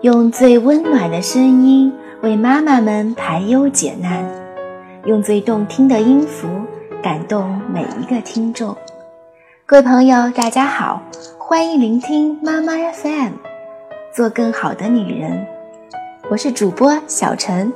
用最温暖的声音为妈妈们排忧解难，用最动听的音符感动每一个听众。各位朋友，大家好，欢迎聆听妈妈 FM，做更好的女人。我是主播小陈。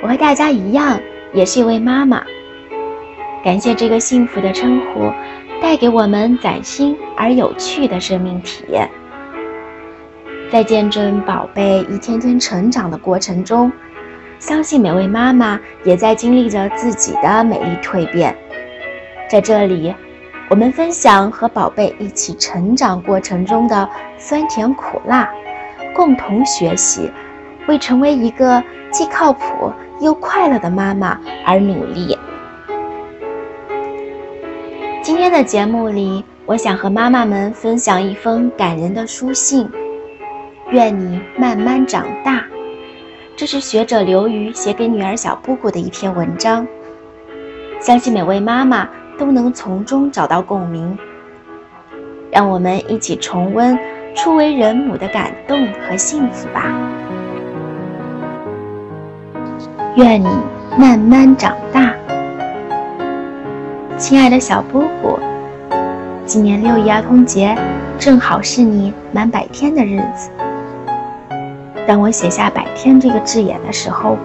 我和大家一样，也是一位妈妈。感谢这个幸福的称呼。带给我们崭新而有趣的生命体验，在见证宝贝一天天成长的过程中，相信每位妈妈也在经历着自己的美丽蜕变。在这里，我们分享和宝贝一起成长过程中的酸甜苦辣，共同学习，为成为一个既靠谱又快乐的妈妈而努力。今天的节目里，我想和妈妈们分享一封感人的书信。愿你慢慢长大，这是学者刘瑜写给女儿小布布的一篇文章。相信每位妈妈都能从中找到共鸣。让我们一起重温初为人母的感动和幸福吧。愿你慢慢长大。亲爱的小波波，今年六一儿童节正好是你满百天的日子。当我写下“百天”这个字眼的时候，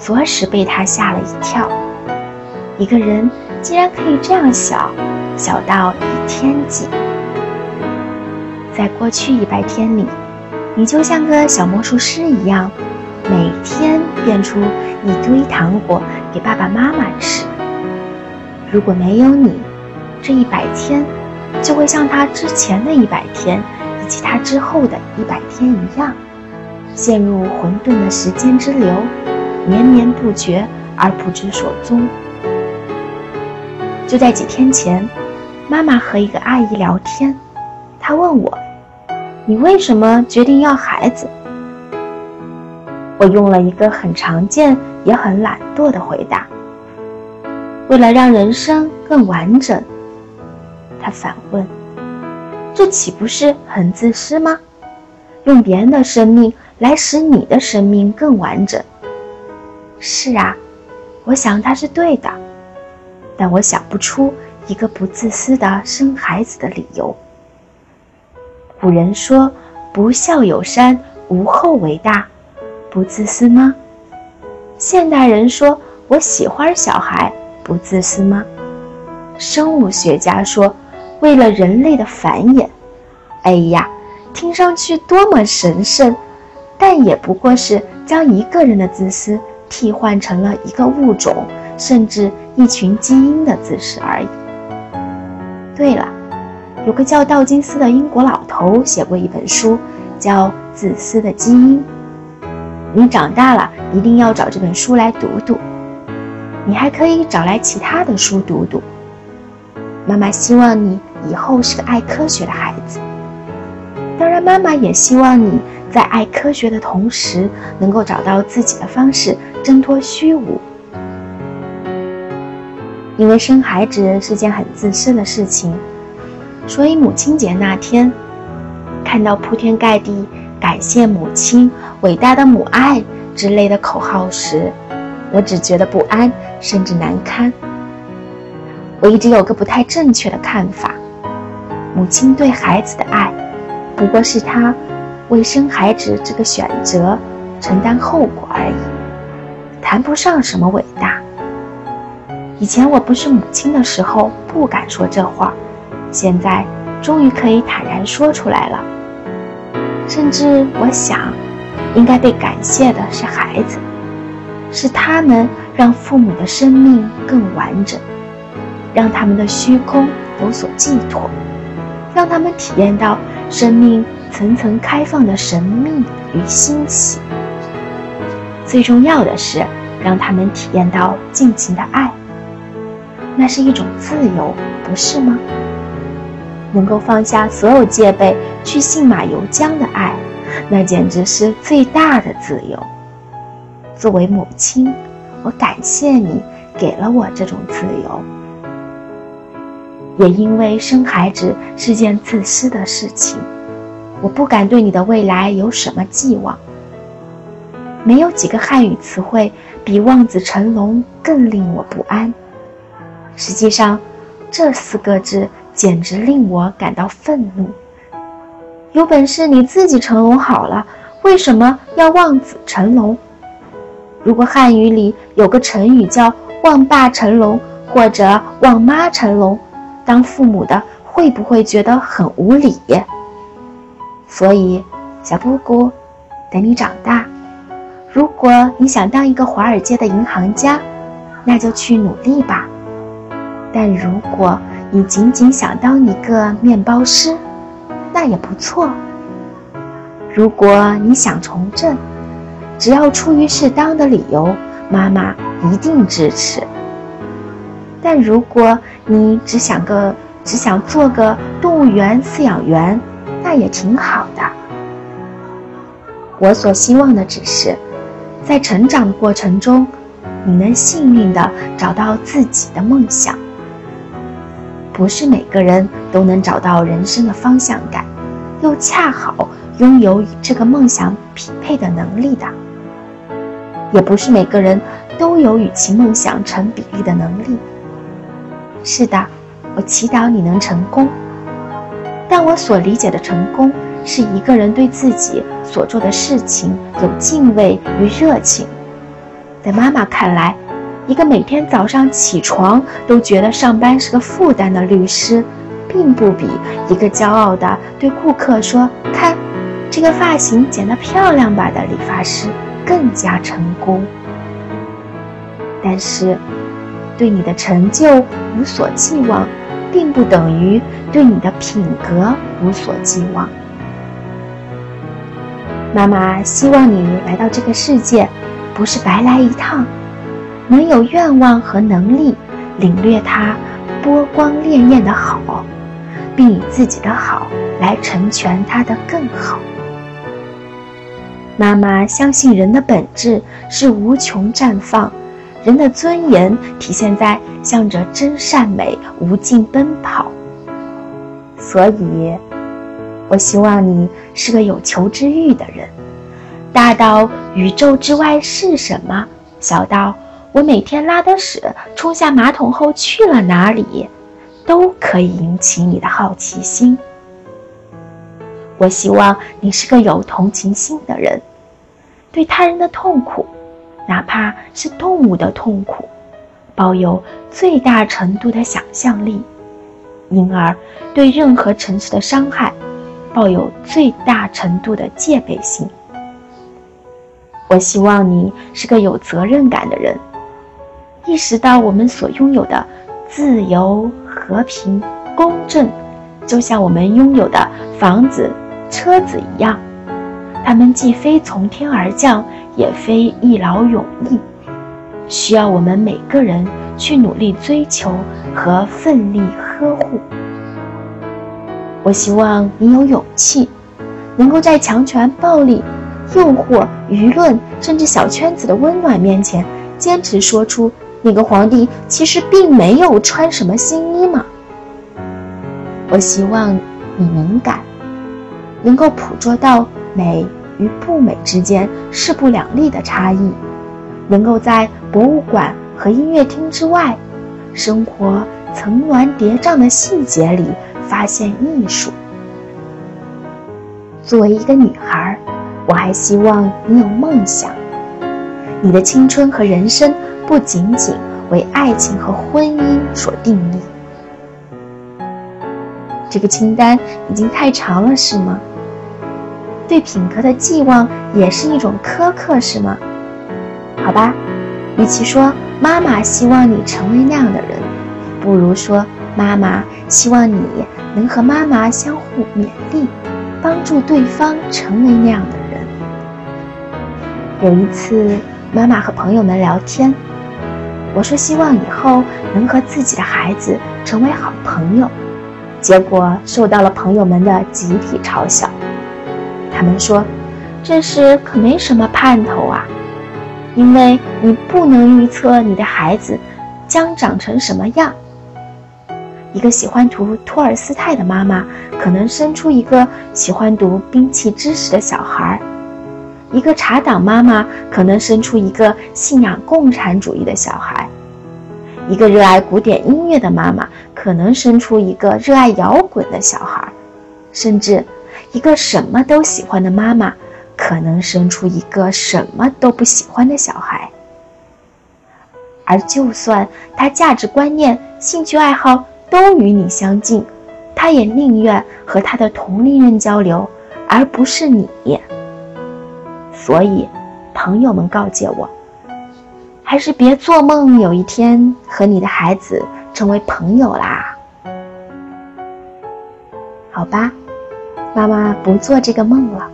着实被他吓了一跳。一个人竟然可以这样小，小到以天计。在过去一百天里，你就像个小魔术师一样，每天变出一堆糖果给爸爸妈妈吃。如果没有你，这一百天就会像他之前的一百天，以及他之后的一百天一样，陷入混沌的时间之流，绵绵不绝而不知所踪。就在几天前，妈妈和一个阿姨聊天，她问我：“你为什么决定要孩子？”我用了一个很常见也很懒惰的回答。为了让人生更完整，他反问：“这岂不是很自私吗？用别人的生命来使你的生命更完整。”是啊，我想他是对的，但我想不出一个不自私的生孩子的理由。古人说：“不孝有三，无后为大。”不自私吗？现代人说：“我喜欢小孩。”不自私吗？生物学家说，为了人类的繁衍。哎呀，听上去多么神圣，但也不过是将一个人的自私替换成了一个物种，甚至一群基因的自私而已。对了，有个叫道金斯的英国老头写过一本书，叫《自私的基因》。你长大了一定要找这本书来读读。你还可以找来其他的书读读。妈妈希望你以后是个爱科学的孩子。当然，妈妈也希望你在爱科学的同时，能够找到自己的方式挣脱虚无。因为生孩子是件很自私的事情，所以母亲节那天，看到铺天盖地“感谢母亲，伟大的母爱”之类的口号时，我只觉得不安，甚至难堪。我一直有个不太正确的看法：母亲对孩子的爱，不过是她为生孩子这个选择承担后果而已，谈不上什么伟大。以前我不是母亲的时候不敢说这话，现在终于可以坦然说出来了。甚至我想，应该被感谢的是孩子。是他们让父母的生命更完整，让他们的虚空有所寄托，让他们体验到生命层层开放的神秘与欣喜。最重要的是，让他们体验到尽情的爱。那是一种自由，不是吗？能够放下所有戒备去信马由缰的爱，那简直是最大的自由。作为母亲，我感谢你给了我这种自由。也因为生孩子是件自私的事情，我不敢对你的未来有什么寄望。没有几个汉语词汇比望子成龙更令我不安。实际上，这四个字简直令我感到愤怒。有本事你自己成龙好了，为什么要望子成龙？如果汉语里有个成语叫“望爸成龙”或者“望妈成龙”，当父母的会不会觉得很无理？所以，小布谷，等你长大，如果你想当一个华尔街的银行家，那就去努力吧。但如果你仅仅想当一个面包师，那也不错。如果你想从政，只要出于适当的理由，妈妈一定支持。但如果你只想个只想做个动物园饲养员，那也挺好的。我所希望的只是，在成长的过程中，你能幸运地找到自己的梦想。不是每个人都能找到人生的方向感，又恰好拥有与这个梦想匹配的能力的。也不是每个人都有与其梦想成比例的能力。是的，我祈祷你能成功。但我所理解的成功，是一个人对自己所做的事情有敬畏与热情。在妈妈看来，一个每天早上起床都觉得上班是个负担的律师，并不比一个骄傲的对顾客说“看，这个发型剪得漂亮吧”的理发师。更加成功，但是对你的成就无所寄望，并不等于对你的品格无所寄望。妈妈希望你来到这个世界，不是白来一趟，能有愿望和能力领略它波光潋滟的好，并以自己的好来成全它的更好。妈妈相信人的本质是无穷绽放，人的尊严体现在向着真善美无尽奔跑。所以，我希望你是个有求知欲的人，大到宇宙之外是什么，小到我每天拉的屎冲下马桶后去了哪里，都可以引起你的好奇心。我希望你是个有同情心的人。对他人的痛苦，哪怕是动物的痛苦，抱有最大程度的想象力，因而对任何城市的伤害，抱有最大程度的戒备心。我希望你是个有责任感的人，意识到我们所拥有的自由、和平、公正，就像我们拥有的房子、车子一样。他们既非从天而降，也非一劳永逸，需要我们每个人去努力追求和奋力呵护。我希望你有勇气，能够在强权、暴力、诱惑、舆论，甚至小圈子的温暖面前，坚持说出那个皇帝其实并没有穿什么新衣嘛。我希望你敏感，能够捕捉到。美与不美之间势不两立的差异，能够在博物馆和音乐厅之外，生活层峦叠嶂的细节里发现艺术。作为一个女孩，我还希望你有梦想，你的青春和人生不仅仅为爱情和婚姻所定义。这个清单已经太长了，是吗？对品格的寄望也是一种苛刻，是吗？好吧，与其说妈妈希望你成为那样的人，不如说妈妈希望你能和妈妈相互勉励，帮助对方成为那样的人。有一次，妈妈和朋友们聊天，我说希望以后能和自己的孩子成为好朋友，结果受到了朋友们的集体嘲笑。他们说：“这事可没什么盼头啊，因为你不能预测你的孩子将长成什么样。一个喜欢读托尔斯泰的妈妈，可能生出一个喜欢读兵器知识的小孩儿；一个茶党妈妈，可能生出一个信仰共产主义的小孩；一个热爱古典音乐的妈妈，可能生出一个热爱摇滚的小孩；甚至，一个什么都喜欢的妈妈，可能生出一个什么都不喜欢的小孩。而就算他价值观念、兴趣爱好，都与你相近，他也宁愿和他的同龄人交流，而不是你。所以，朋友们告诫我，还是别做梦有一天和你的孩子成为朋友啦。好吧，妈妈不做这个梦了。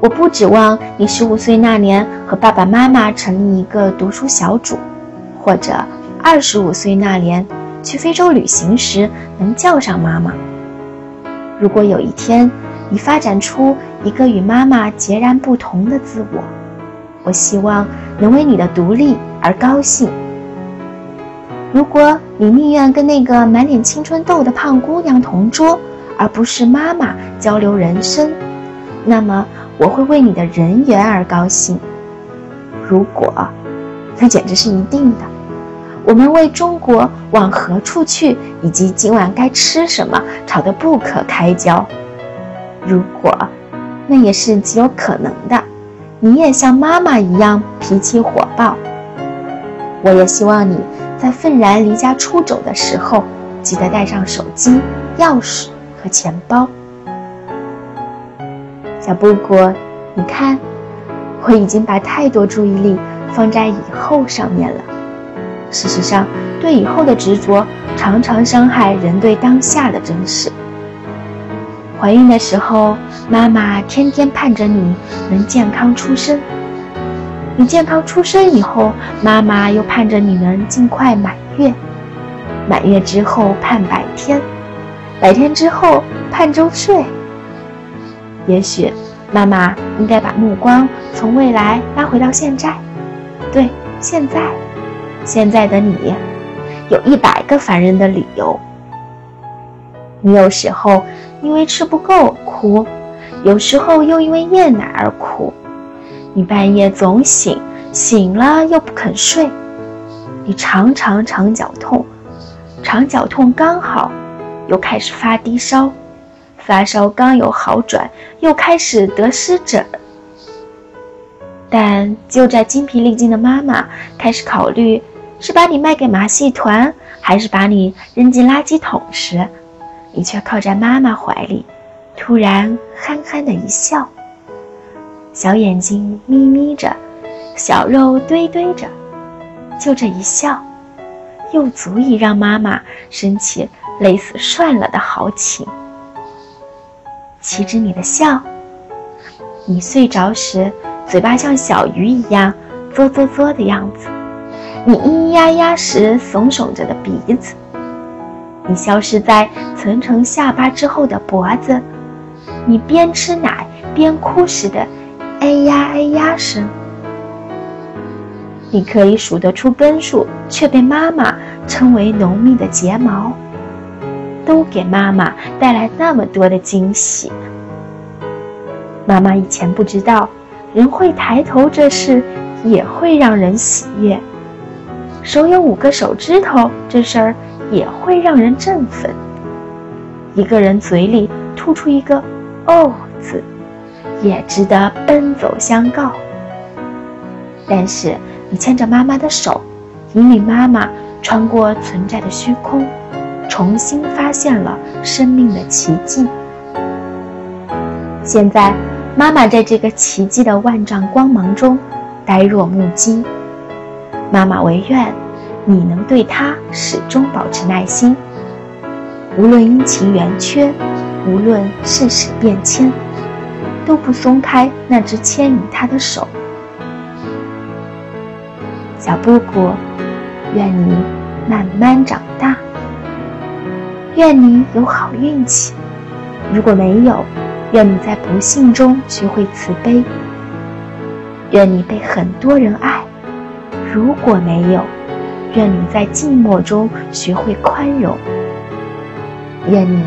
我不指望你十五岁那年和爸爸妈妈成立一个读书小组，或者二十五岁那年。去非洲旅行时能叫上妈妈。如果有一天你发展出一个与妈妈截然不同的自我，我希望能为你的独立而高兴。如果你宁愿跟那个满脸青春痘的胖姑娘同桌，而不是妈妈交流人生，那么我会为你的人缘而高兴。如果，那简直是一定的。我们为中国往何处去以及今晚该吃什么吵得不可开交。如果，那也是极有可能的。你也像妈妈一样脾气火爆。我也希望你在愤然离家出走的时候，记得带上手机、钥匙和钱包。小布谷，你看，我已经把太多注意力放在以后上面了。事实上，对以后的执着常常伤害人对当下的珍视。怀孕的时候，妈妈天天盼着你能健康出生；你健康出生以后，妈妈又盼着你能尽快满月；满月之后盼百天，百天之后盼周岁。也许，妈妈应该把目光从未来拉回到现在，对，现在。现在的你，有一百个烦人的理由。你有时候因为吃不够哭，有时候又因为厌奶而哭。你半夜总醒，醒了又不肯睡。你常常肠绞痛，肠绞痛刚好，又开始发低烧，发烧刚有好转，又开始得湿疹。但就在精疲力尽的妈妈开始考虑。是把你卖给马戏团，还是把你扔进垃圾桶时，你却靠在妈妈怀里，突然憨憨的一笑，小眼睛眯眯着，小肉堆堆着，就这一笑，又足以让妈妈生起累死算了的豪情。岂止你的笑，你睡着时嘴巴像小鱼一样嘬嘬嘬的样子。你咿咿呀呀时耸耸着的鼻子，你消失在层层下巴之后的脖子，你边吃奶边哭时的哎呀哎呀声，你可以数得出根数，却被妈妈称为浓密的睫毛，都给妈妈带来那么多的惊喜。妈妈以前不知道，人会抬头这事也会让人喜悦。手有五个手指头，这事儿也会让人振奋。一个人嘴里吐出一个“哦”字，也值得奔走相告。但是你牵着妈妈的手，引领妈妈穿过存在的虚空，重新发现了生命的奇迹。现在，妈妈在这个奇迹的万丈光芒中呆若木鸡。妈妈唯愿，你能对他始终保持耐心，无论阴晴圆缺，无论世事变迁，都不松开那只牵引他的手。小布谷，愿你慢慢长大，愿你有好运气。如果没有，愿你在不幸中学会慈悲。愿你被很多人爱。如果没有，愿你在寂寞中学会宽容。愿你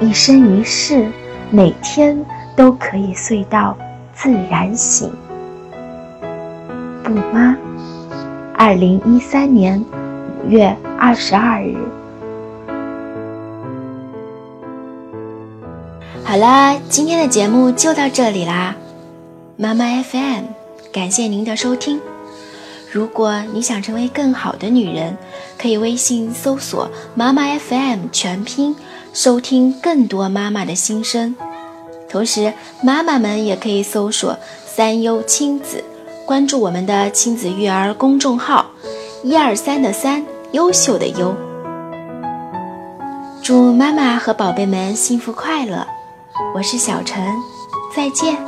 一生一世，每天都可以睡到自然醒。不妈？二零一三年五月二十二日。好啦，今天的节目就到这里啦，妈妈 FM，感谢您的收听。如果你想成为更好的女人，可以微信搜索“妈妈 FM” 全拼，收听更多妈妈的心声。同时，妈妈们也可以搜索“三优亲子”，关注我们的亲子育儿公众号，“一二三”的三，优秀的优。祝妈妈和宝贝们幸福快乐。我是小陈，再见。